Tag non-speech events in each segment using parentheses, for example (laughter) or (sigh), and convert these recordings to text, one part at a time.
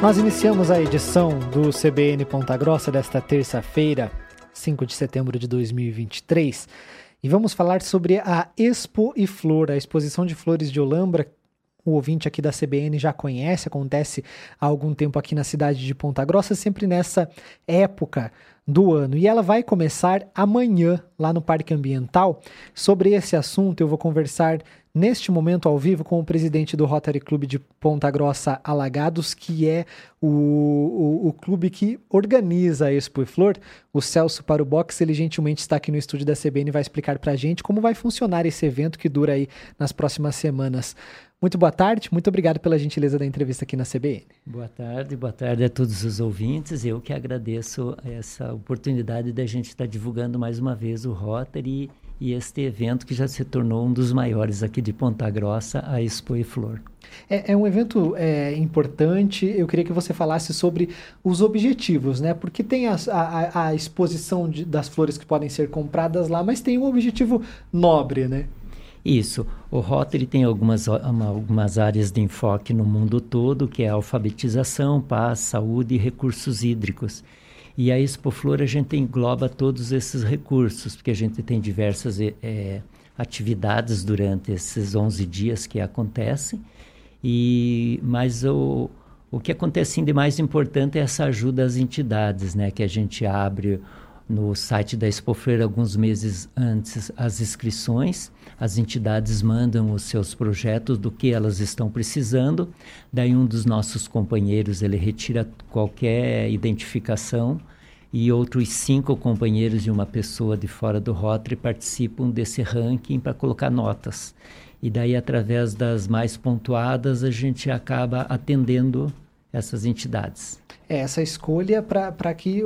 Nós iniciamos a edição do CBN Ponta Grossa desta terça-feira, 5 de setembro de 2023, e vamos falar sobre a Expo e Flor, a exposição de flores de Olambra. O ouvinte aqui da CBN já conhece, acontece há algum tempo aqui na cidade de Ponta Grossa, sempre nessa época do ano. E ela vai começar amanhã lá no Parque Ambiental. Sobre esse assunto, eu vou conversar neste momento ao vivo com o presidente do Rotary Clube de Ponta Grossa Alagados, que é o, o, o clube que organiza a Expo e Flor. O Celso para o Box, ele gentilmente está aqui no estúdio da CBN e vai explicar para a gente como vai funcionar esse evento que dura aí nas próximas semanas. Muito boa tarde, muito obrigado pela gentileza da entrevista aqui na CBN. Boa tarde, boa tarde a todos os ouvintes. Eu que agradeço essa oportunidade da gente estar divulgando mais uma vez o Rotary e este evento que já se tornou um dos maiores aqui de Ponta Grossa, a Expo e Flor. É, é um evento é, importante. Eu queria que você falasse sobre os objetivos, né? Porque tem a, a, a exposição de, das flores que podem ser compradas lá, mas tem um objetivo nobre, né? Isso. O Rotary tem algumas, algumas áreas de enfoque no mundo todo, que é alfabetização, paz, saúde e recursos hídricos. E a Expo Flor a gente engloba todos esses recursos, porque a gente tem diversas é, atividades durante esses 11 dias que acontecem. E, mas o, o que acontece de mais importante é essa ajuda às entidades, né? Que a gente abre no site da Expofeira alguns meses antes as inscrições. As entidades mandam os seus projetos do que elas estão precisando. Daí um dos nossos companheiros ele retira qualquer identificação e outros cinco companheiros e uma pessoa de fora do Rotary participam desse ranking para colocar notas. E daí através das mais pontuadas a gente acaba atendendo essas entidades. É essa escolha para que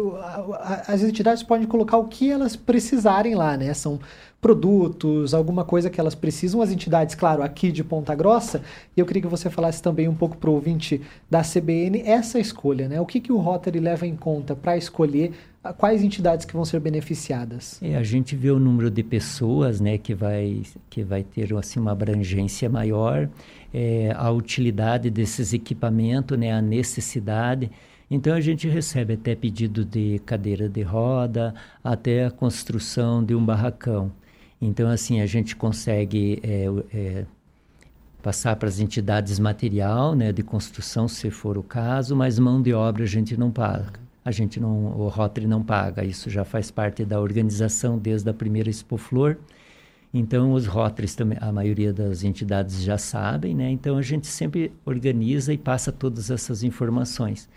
as entidades podem colocar o que elas precisarem lá, né? São produtos, alguma coisa que elas precisam, as entidades, claro, aqui de Ponta Grossa, e eu queria que você falasse também um pouco para o ouvinte da CBN essa escolha, né? O que, que o Rotary leva em conta para escolher quais entidades que vão ser beneficiadas? É, a gente vê o número de pessoas, né, que vai, que vai ter assim, uma abrangência maior, é, a utilidade desses equipamentos, né, a necessidade. Então a gente recebe até pedido de cadeira de roda, até a construção de um barracão. Então assim a gente consegue é, é, passar para as entidades material, né, de construção, se for o caso, mas mão de obra a gente não paga. A gente não, o Rotary não paga. Isso já faz parte da organização desde a primeira Expo Flor. Então, os Rotaries também, a maioria das entidades já sabem, né? Então, a gente sempre organiza e passa todas essas informações.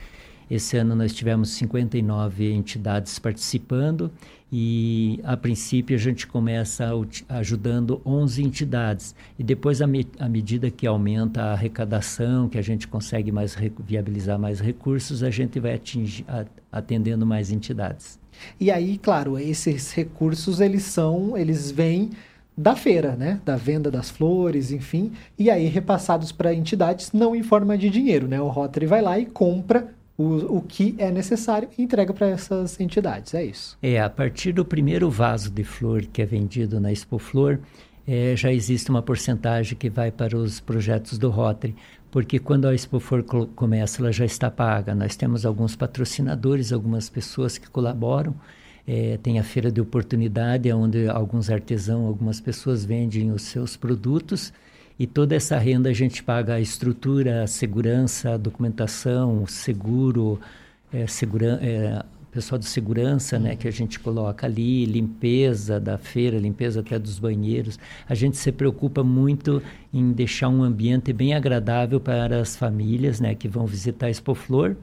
Esse ano nós tivemos 59 entidades participando e, a princípio, a gente começa ajudando 11 entidades. E depois, à me medida que aumenta a arrecadação, que a gente consegue mais viabilizar mais recursos, a gente vai atingir, atendendo mais entidades. E aí, claro, esses recursos, eles são, eles vêm da feira, né? Da venda das flores, enfim, e aí repassados para entidades não em forma de dinheiro, né? O Rotary vai lá e compra o, o que é necessário e entrega para essas entidades, é isso. É, a partir do primeiro vaso de flor que é vendido na Expo Flor, é, já existe uma porcentagem que vai para os projetos do Rotary, porque quando a Expo Flor começa, ela já está paga. Nós temos alguns patrocinadores, algumas pessoas que colaboram, é, tem a feira de oportunidade, onde alguns artesãos, algumas pessoas vendem os seus produtos e toda essa renda a gente paga a estrutura, a segurança, a documentação, o seguro, é, segura, é, pessoal de segurança, né, que a gente coloca ali, limpeza da feira, limpeza até dos banheiros. A gente se preocupa muito em deixar um ambiente bem agradável para as famílias, né, que vão visitar a Expo Flor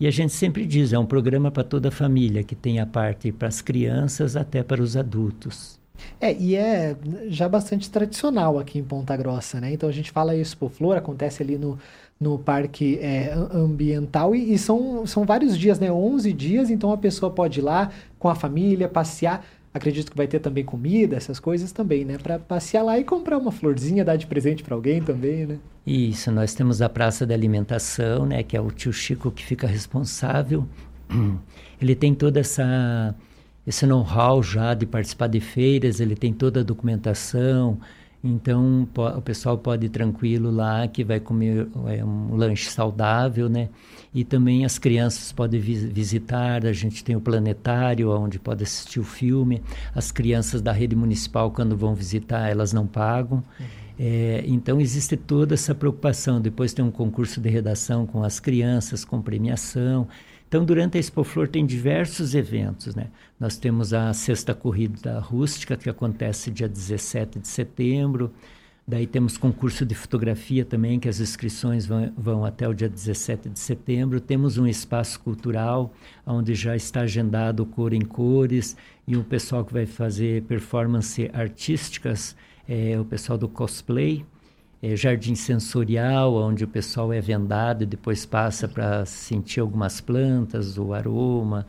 e a gente sempre diz, é um programa para toda a família, que tem a parte para as crianças até para os adultos. É, e é já bastante tradicional aqui em Ponta Grossa, né? Então a gente fala isso por flor, acontece ali no, no parque é, ambiental e, e, são, são vários dias, né? 11 dias, então a pessoa pode ir lá com a família, passear. Acredito que vai ter também comida, essas coisas também, né? Para passear lá e comprar uma florzinha, dar de presente para alguém também, né? Isso, nós temos a praça de alimentação, né? Que é o tio Chico que fica responsável. (clears throat) Ele tem toda essa esse know-how já de participar de feiras, ele tem toda a documentação, Então o pessoal pode ir tranquilo lá que vai comer é, um lanche saudável, né? E também as crianças podem visitar. A gente tem o planetário onde pode assistir o filme. As crianças da rede municipal quando vão visitar elas não pagam. Uhum. É, então existe toda essa preocupação. Depois tem um concurso de redação com as crianças, com premiação. Então, durante a Expo Flor tem diversos eventos, né? Nós temos a Sexta Corrida Rústica, que acontece dia 17 de setembro. Daí temos concurso de fotografia também, que as inscrições vão, vão até o dia 17 de setembro. Temos um espaço cultural, onde já está agendado Cor em Cores, e um pessoal que vai fazer performance artísticas, é o pessoal do cosplay é, jardim sensorial, onde o pessoal é vendado e depois passa para sentir algumas plantas, o aroma.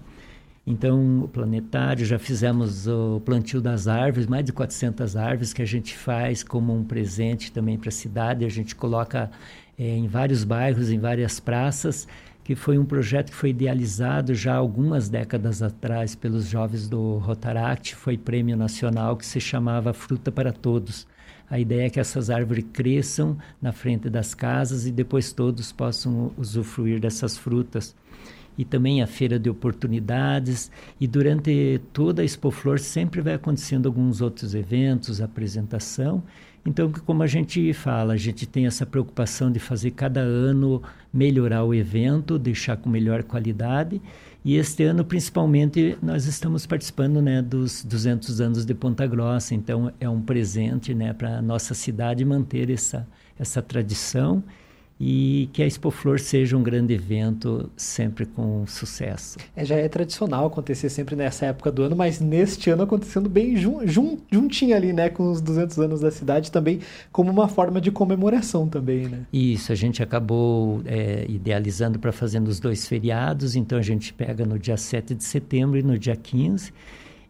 Então, o planetário, já fizemos o plantio das árvores, mais de 400 árvores que a gente faz como um presente também para a cidade. A gente coloca é, em vários bairros, em várias praças, que foi um projeto que foi idealizado já algumas décadas atrás pelos jovens do Rotaract, foi prêmio nacional que se chamava Fruta para Todos. A ideia é que essas árvores cresçam na frente das casas e depois todos possam usufruir dessas frutas. E também a feira de oportunidades. E durante toda a Expo Flor sempre vai acontecendo alguns outros eventos, apresentação. Então, como a gente fala, a gente tem essa preocupação de fazer cada ano melhorar o evento, deixar com melhor qualidade e este ano, principalmente, nós estamos participando né, dos 200 anos de Ponta Grossa. Então, é um presente né, para a nossa cidade manter essa, essa tradição e que a Expo Flor seja um grande evento sempre com sucesso. É, já é tradicional acontecer sempre nessa época do ano, mas neste ano acontecendo bem jun, jun, juntinho ali, né, com os 200 anos da cidade também, como uma forma de comemoração também, né? Isso, a gente acabou é, idealizando para fazer nos dois feriados, então a gente pega no dia 7 de setembro e no dia 15,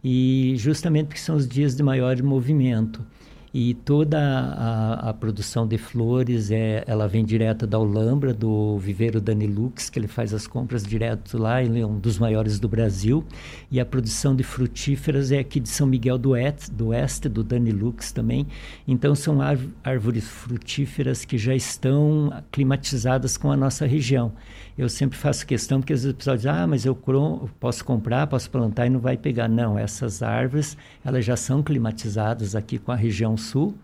e justamente porque são os dias de maior movimento e toda a, a, produção de flores é, ela vem direto da Alhambra, do viveiro Danilux, que ele faz as compras direto lá, ele é um dos maiores do Brasil. E a produção de frutíferas é aqui de São Miguel do Oeste, do, Oeste, do Danilux também. Então são árvores frutíferas que já estão climatizadas com a nossa região. Eu sempre faço questão, porque às vezes o pessoal diz, ah, mas eu posso comprar, posso plantar e não vai pegar. Não, essas árvores, elas já são climatizadas aqui com a região sul.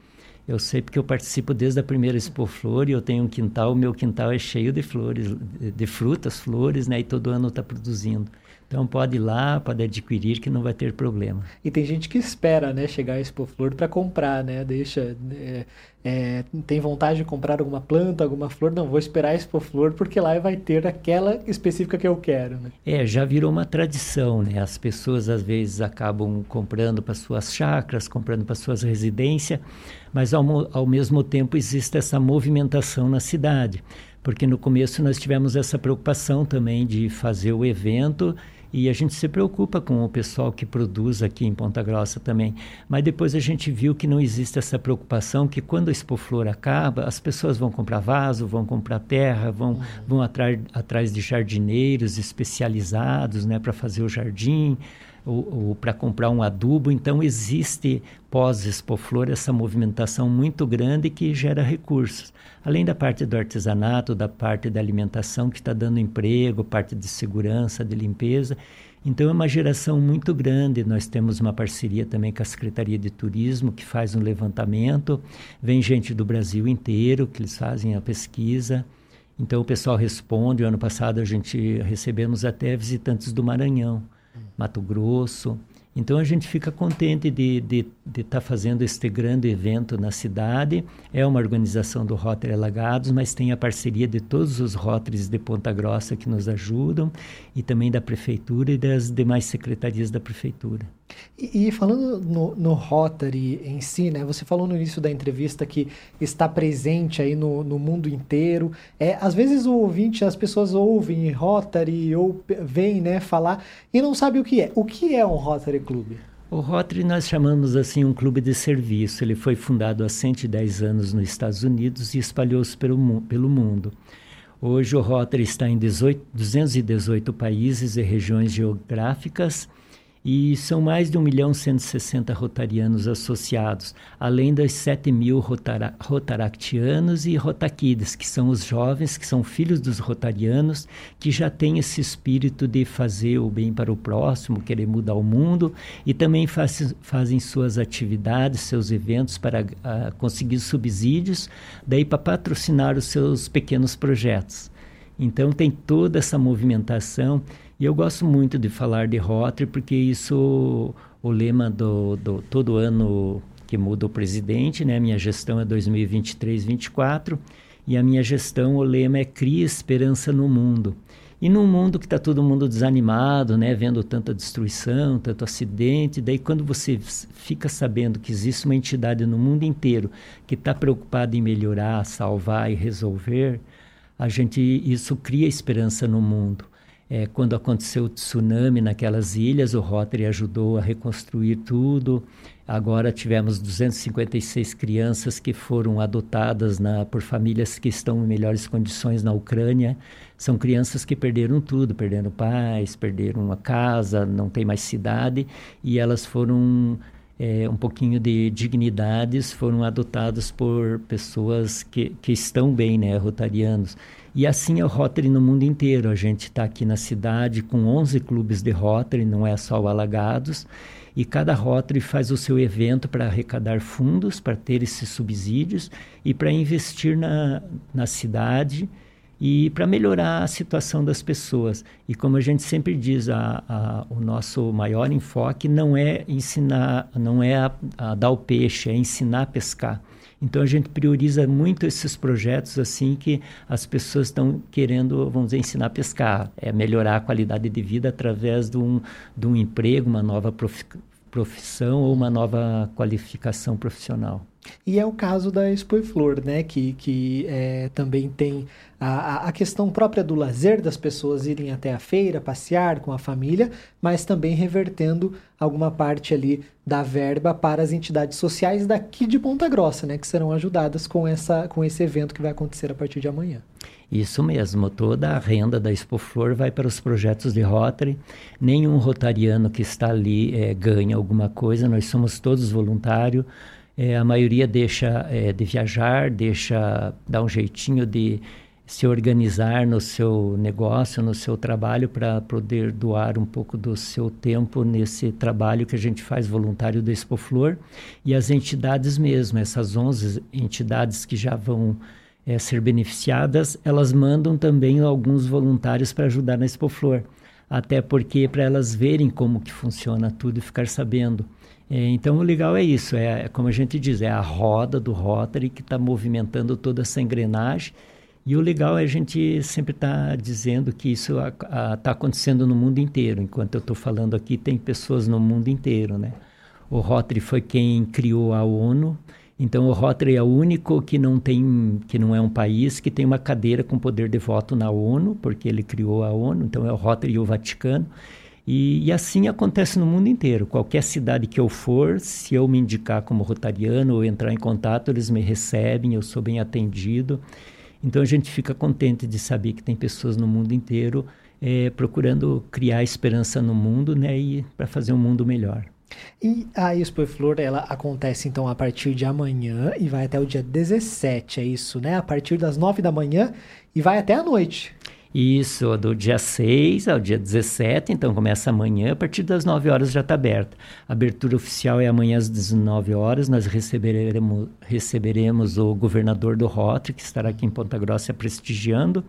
Eu sei porque eu participo desde a primeira Expo Flor e eu tenho um quintal, o meu quintal é cheio de flores, de frutas, flores, né? E todo ano está produzindo. Então pode ir lá, pode adquirir que não vai ter problema. E tem gente que espera, né, chegar a Expo Flor para comprar, né? Deixa, é, é, tem vontade de comprar alguma planta, alguma flor, não vou esperar a Expo Flor porque lá vai ter aquela específica que eu quero, né? É, já virou uma tradição, né? As pessoas às vezes acabam comprando para suas chácaras, comprando para suas residências, mas ao, ao mesmo tempo existe essa movimentação na cidade porque no começo nós tivemos essa preocupação também de fazer o evento e a gente se preocupa com o pessoal que produz aqui em Ponta Grossa também. Mas depois a gente viu que não existe essa preocupação, que quando a Expo Flor acaba, as pessoas vão comprar vaso, vão comprar terra, vão, uhum. vão atrás, atrás de jardineiros especializados né, para fazer o jardim ou, ou para comprar um adubo. Então, existe pós-Expo Flor essa movimentação muito grande que gera recursos. Além da parte do artesanato, da parte da alimentação, que está dando emprego, parte de segurança, de limpeza. Então, é uma geração muito grande. Nós temos uma parceria também com a Secretaria de Turismo, que faz um levantamento. Vem gente do Brasil inteiro, que eles fazem a pesquisa. Então, o pessoal responde. O ano passado, a gente recebemos até visitantes do Maranhão. Mato Grosso. Então a gente fica contente de estar de, de tá fazendo este grande evento na cidade. É uma organização do Rotary Alagados, mas tem a parceria de todos os Rotaries de Ponta Grossa que nos ajudam e também da prefeitura e das demais secretarias da prefeitura. E, e, falando no, no Rotary em si, né? Você falou no início da entrevista que está presente aí no, no mundo inteiro. É, às vezes o ouvinte, as pessoas ouvem Rotary ou vêm né, falar e não sabe o que é. O que é um Rotary Club? O Rotary nós chamamos assim um clube de serviço. Ele foi fundado há 110 anos nos Estados Unidos e espalhou-se pelo, pelo mundo. Hoje o Rotary está em 18, 218 países e regiões geográficas E são mais de 1 milhão 160 rotarianos associados, além das 7 mil rotara rotaractianos e rotaquides, que são os jovens, que são filhos dos rotarianos, que já têm esse espírito de fazer o bem para o próximo, querer mudar o mundo, e também faz, fazem suas atividades, seus eventos para uh, conseguir subsídios, daí para patrocinar os seus pequenos projetos. Então tem toda essa movimentação e eu gosto muito de falar de Rotary porque isso o lema do, do todo ano que muda o presidente, né? Minha gestão é 2023-24 e a minha gestão o lema é cria esperança no mundo. E num mundo que está todo mundo desanimado, né, vendo tanta destruição, tanto acidente, daí quando você fica sabendo que existe uma entidade no mundo inteiro que está preocupada em melhorar, salvar e resolver, a gente isso cria esperança no mundo. É, quando aconteceu o tsunami naquelas ilhas, o Rotary ajudou a reconstruir tudo. Agora tivemos 256 crianças que foram adotadas na, por famílias que estão em melhores condições na Ucrânia. São crianças que perderam tudo, perderam pais, perderam uma casa, não tem mais cidade, e elas foram é, um pouquinho de dignidades foram adotadas por pessoas que, que estão bem, né, rotarianos. E assim é o Rotary no mundo inteiro. A gente está aqui na cidade com 11 clubes de Rotary, não é só o Alagados. E cada Rotary faz o seu evento para arrecadar fundos, para ter esses subsídios e para investir na, na cidade e para melhorar a situação das pessoas. E como a gente sempre diz, a, a, o nosso maior enfoque não é ensinar, não é a, a dar o peixe, é ensinar a pescar. Então a gente prioriza muito esses projetos assim que as pessoas estão querendo, vamos dizer, ensinar a pescar, é melhorar a qualidade de vida através de um, de um emprego, uma nova profissão ou uma nova qualificação profissional. E é o caso da Expo Flor, né? Que, que é, também tem a, a questão própria do lazer, das pessoas irem até a feira, passear com a família, mas também revertendo alguma parte ali da verba para as entidades sociais daqui de Ponta Grossa, né? Que serão ajudadas com, essa, com esse evento que vai acontecer a partir de amanhã. Isso mesmo, toda a renda da Expo Flor vai para os projetos de Rotary. Nenhum rotariano que está ali é, ganha alguma coisa, nós somos todos voluntários. É, a maioria deixa é, de viajar, deixa dar um jeitinho de se organizar no seu negócio, no seu trabalho, para poder doar um pouco do seu tempo nesse trabalho que a gente faz voluntário do Expo Flor. E as entidades mesmo, essas 11 entidades que já vão é, ser beneficiadas, elas mandam também alguns voluntários para ajudar na Expo Flor. Até porque para elas verem como que funciona tudo e ficar sabendo. É, então, o legal é isso, é, é, como a gente diz, é a roda do Rotary que está movimentando toda essa engrenagem. E o legal é a gente sempre estar tá dizendo que isso está acontecendo no mundo inteiro. Enquanto eu estou falando aqui, tem pessoas no mundo inteiro, né? O Rotary foi quem criou a ONU. Então, o Rotary é o único que não tem, que não é um país que tem uma cadeira com poder de voto na ONU, porque ele criou a ONU. Então, é o Rotary e o Vaticano. E, e, assim acontece no mundo inteiro. Qualquer cidade que eu for, se eu me indicar como rotariano ou entrar em contato, eles me recebem, eu sou bem atendido. Então a gente fica contente de saber que tem pessoas no mundo inteiro é, procurando criar esperança no mundo né, e para fazer um mundo melhor. E a Expo Flor, ela acontece então a partir de amanhã e vai até o dia 17, é isso, né? A partir das 9 da manhã e vai até a noite. Isso, do dia 6 ao dia 17, então começa amanhã, a partir das 9 horas já está aberta. A abertura oficial é amanhã às 19 horas, nós receberemos, receberemos o governador do Rotary, que estará aqui em Ponta Grossa prestigiando,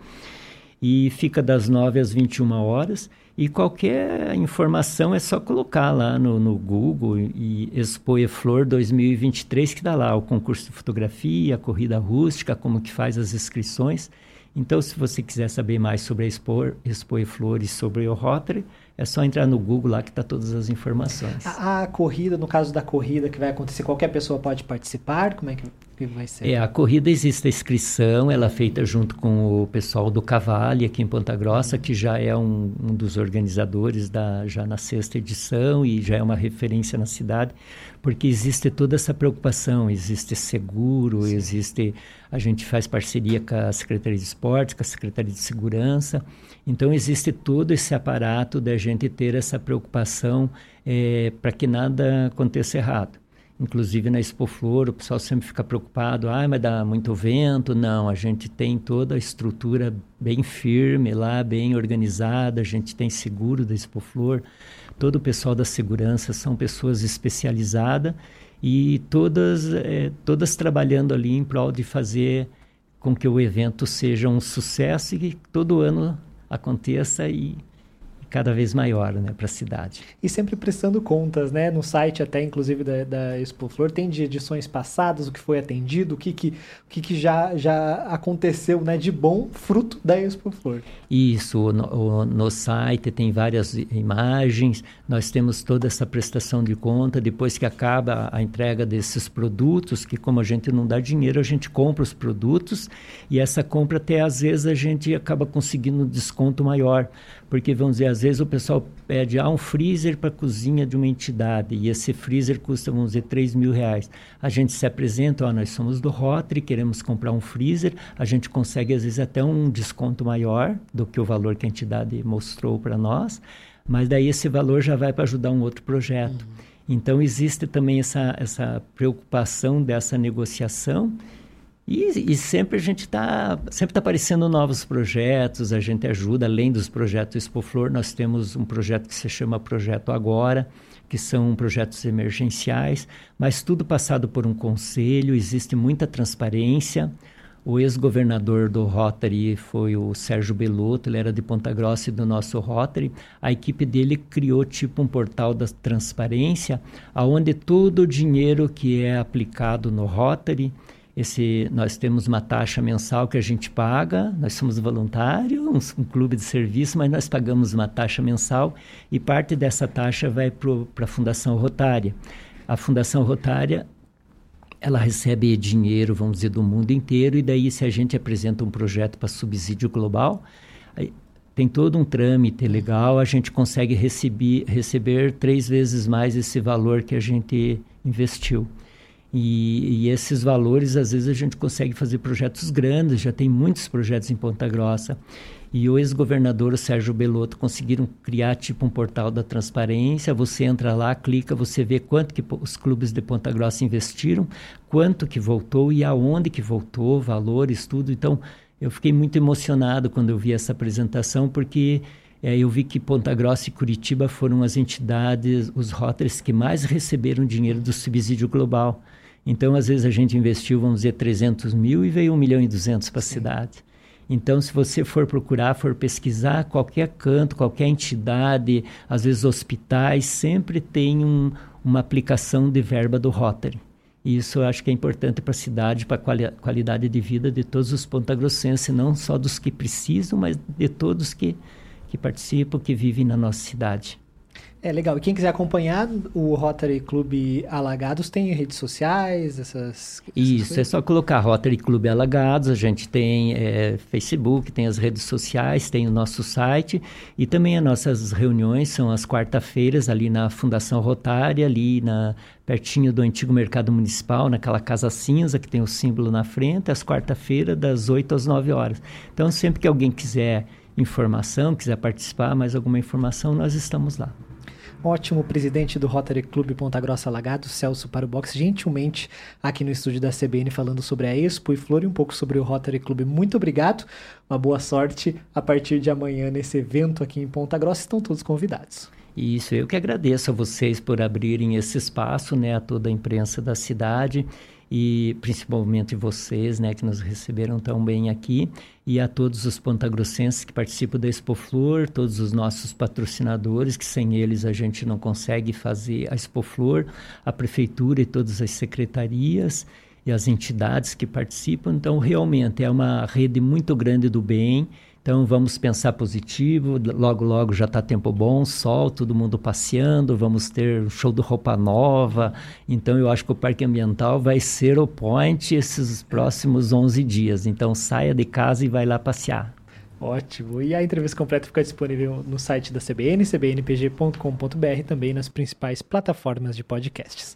e fica das 9 às 21 horas. E qualquer informação é só colocar lá no, no Google e Expo e Flor 2023, que dá lá o concurso de fotografia, a corrida rústica, como que faz as inscrições. Então, se você quiser saber mais sobre a Expo, Expo e sobre o Rotary, é só entrar no Google lá que está todas as informações. A, a, corrida, no caso da corrida que vai acontecer, qualquer pessoa pode participar? Como é que? É, a corrida existe a inscrição, ela é feita junto com o pessoal do Cavale aqui em Ponta Grossa, que já é um, um dos organizadores da, já na sexta edição e já é uma referência na cidade, porque existe toda essa preocupação, existe seguro, Sim. existe a gente faz parceria com a Secretaria de Esportes, com a Secretaria de Segurança, então existe todo esse aparato da gente ter essa preocupação é, para que nada aconteça errado. Inclusive na Expo Flor, o pessoal sempre fica preocupado, ah, mas dá muito vento. Não, a gente tem toda a estrutura bem firme lá, bem organizada, a gente tem seguro da Expo Flor. Todo o pessoal da segurança são pessoas especializadas e todas, é, todas trabalhando ali em prol de fazer com que o evento seja um sucesso e que todo ano aconteça e cada vez maior né, para a cidade. E sempre prestando contas, né? No site até, inclusive, da, da Expo Flor, tem de edições passadas, o que foi atendido, o que, que, o que, que já, já aconteceu né, de bom fruto da Expo Flor. Isso, no, no site tem várias imagens, nós temos toda essa prestação de conta, depois que acaba a entrega desses produtos, que como a gente não dá dinheiro, a gente compra os produtos, e essa compra até às vezes a gente acaba conseguindo um desconto maior, porque vamos dizer, às vezes o pessoal pede ah, um freezer para a cozinha de uma entidade e esse freezer custa, vamos dizer, 3 mil reais. A gente se apresenta, ó, nós somos do Rotary, queremos comprar um freezer, a gente consegue às vezes até um desconto maior do que o valor que a entidade mostrou para nós, mas daí esse valor já vai para ajudar um outro projeto. Uhum. Então existe também essa, essa preocupação dessa negociação e, e, sempre a gente está sempre tá aparecendo novos projetos, a gente ajuda, além dos projetos Expo Flor, nós temos um projeto que se chama Projeto Agora, que são projetos emergenciais, mas tudo passado por um conselho, existe muita transparência. O ex-governador do Rotary foi o Sérgio Belotto, ele era de Ponta Grossa e do nosso Rotary. A equipe dele criou tipo um portal da transparência, aonde todo o dinheiro que é aplicado no Rotary, esse, nós temos uma taxa mensal que a gente paga, nós somos voluntários, um, um clube de serviço, mas nós pagamos uma taxa mensal e parte dessa taxa vai para a Fundação Rotária. A Fundação Rotária ela recebe dinheiro, vamos dizer, do mundo inteiro, e daí, se a gente apresenta um projeto para subsídio global, tem todo um trâmite legal, a gente consegue receber, receber três vezes mais esse valor que a gente investiu. E, e, esses valores, às vezes, a gente consegue fazer projetos grandes, já tem muitos projetos em Ponta Grossa. E o ex-governador Sérgio Belotto conseguiram criar tipo um portal da transparência. Você entra lá, clica, você vê quanto que os clubes de Ponta Grossa investiram, quanto que voltou e aonde que voltou, valores, tudo. Então, eu fiquei muito emocionado quando eu vi essa apresentação, porque é, eu vi que Ponta Grossa e Curitiba foram as entidades, os Rotaries que mais receberam dinheiro do subsídio global. Então, às vezes, a gente investiu, vamos dizer, 300 mil e veio 1 milhão e 200 para a cidade. Então, se você for procurar, for pesquisar, qualquer canto, qualquer entidade, às vezes hospitais, sempre tem um, uma aplicação de verba do Rotary. E isso eu acho que é importante para a cidade, para a quali qualidade de vida de todos os pontagrossenses, não só dos que precisam, mas de todos que, que participam, que vivem na nossa cidade. É legal. E quem quiser acompanhar o Rotary Clube Alagados tem redes sociais, essas. Isso, é só colocar Rotary Clube Alagados. A gente tem é, Facebook, tem as redes sociais, tem o nosso site e também as nossas reuniões são às quarta-feiras ali na Fundação Rotária, ali na pertinho do antigo mercado municipal, naquela casa cinza que tem o símbolo na frente, às quarta-feiras das 8 às 9 horas. Então, sempre que alguém quiser informação, quiser participar, mais alguma informação, nós estamos lá ótimo presidente do Rotary Clube Ponta Grossa Alagado, Celso para o Box, gentilmente aqui no estúdio da CBN falando sobre a Expo e Flor e um pouco sobre o Rotary Clube. Muito obrigado, uma boa sorte a partir de amanhã nesse evento aqui em Ponta Grossa. Estão todos convidados. Isso, eu que agradeço a vocês por abrirem esse espaço, né, a toda a imprensa da cidade e principalmente vocês, né, que nos receberam tão bem aqui, e a todos os pontagrossenses que participam da Expo Flor, todos os nossos patrocinadores, que sem eles a gente não consegue fazer a Expo Flor, a prefeitura e todas as secretarias e as entidades que participam. Então, realmente é uma rede muito grande do bem então vamos pensar positivo, logo logo já está tempo bom, sol, todo mundo passeando, vamos ter show do roupa nova. Então eu acho que o Parque Ambiental vai ser o point esses próximos 11 dias. Então saia de casa e vai lá passear. Ótimo. E a entrevista completa fica disponível no site da CBN, cbnpg.com.br, também nas principais plataformas de podcasts.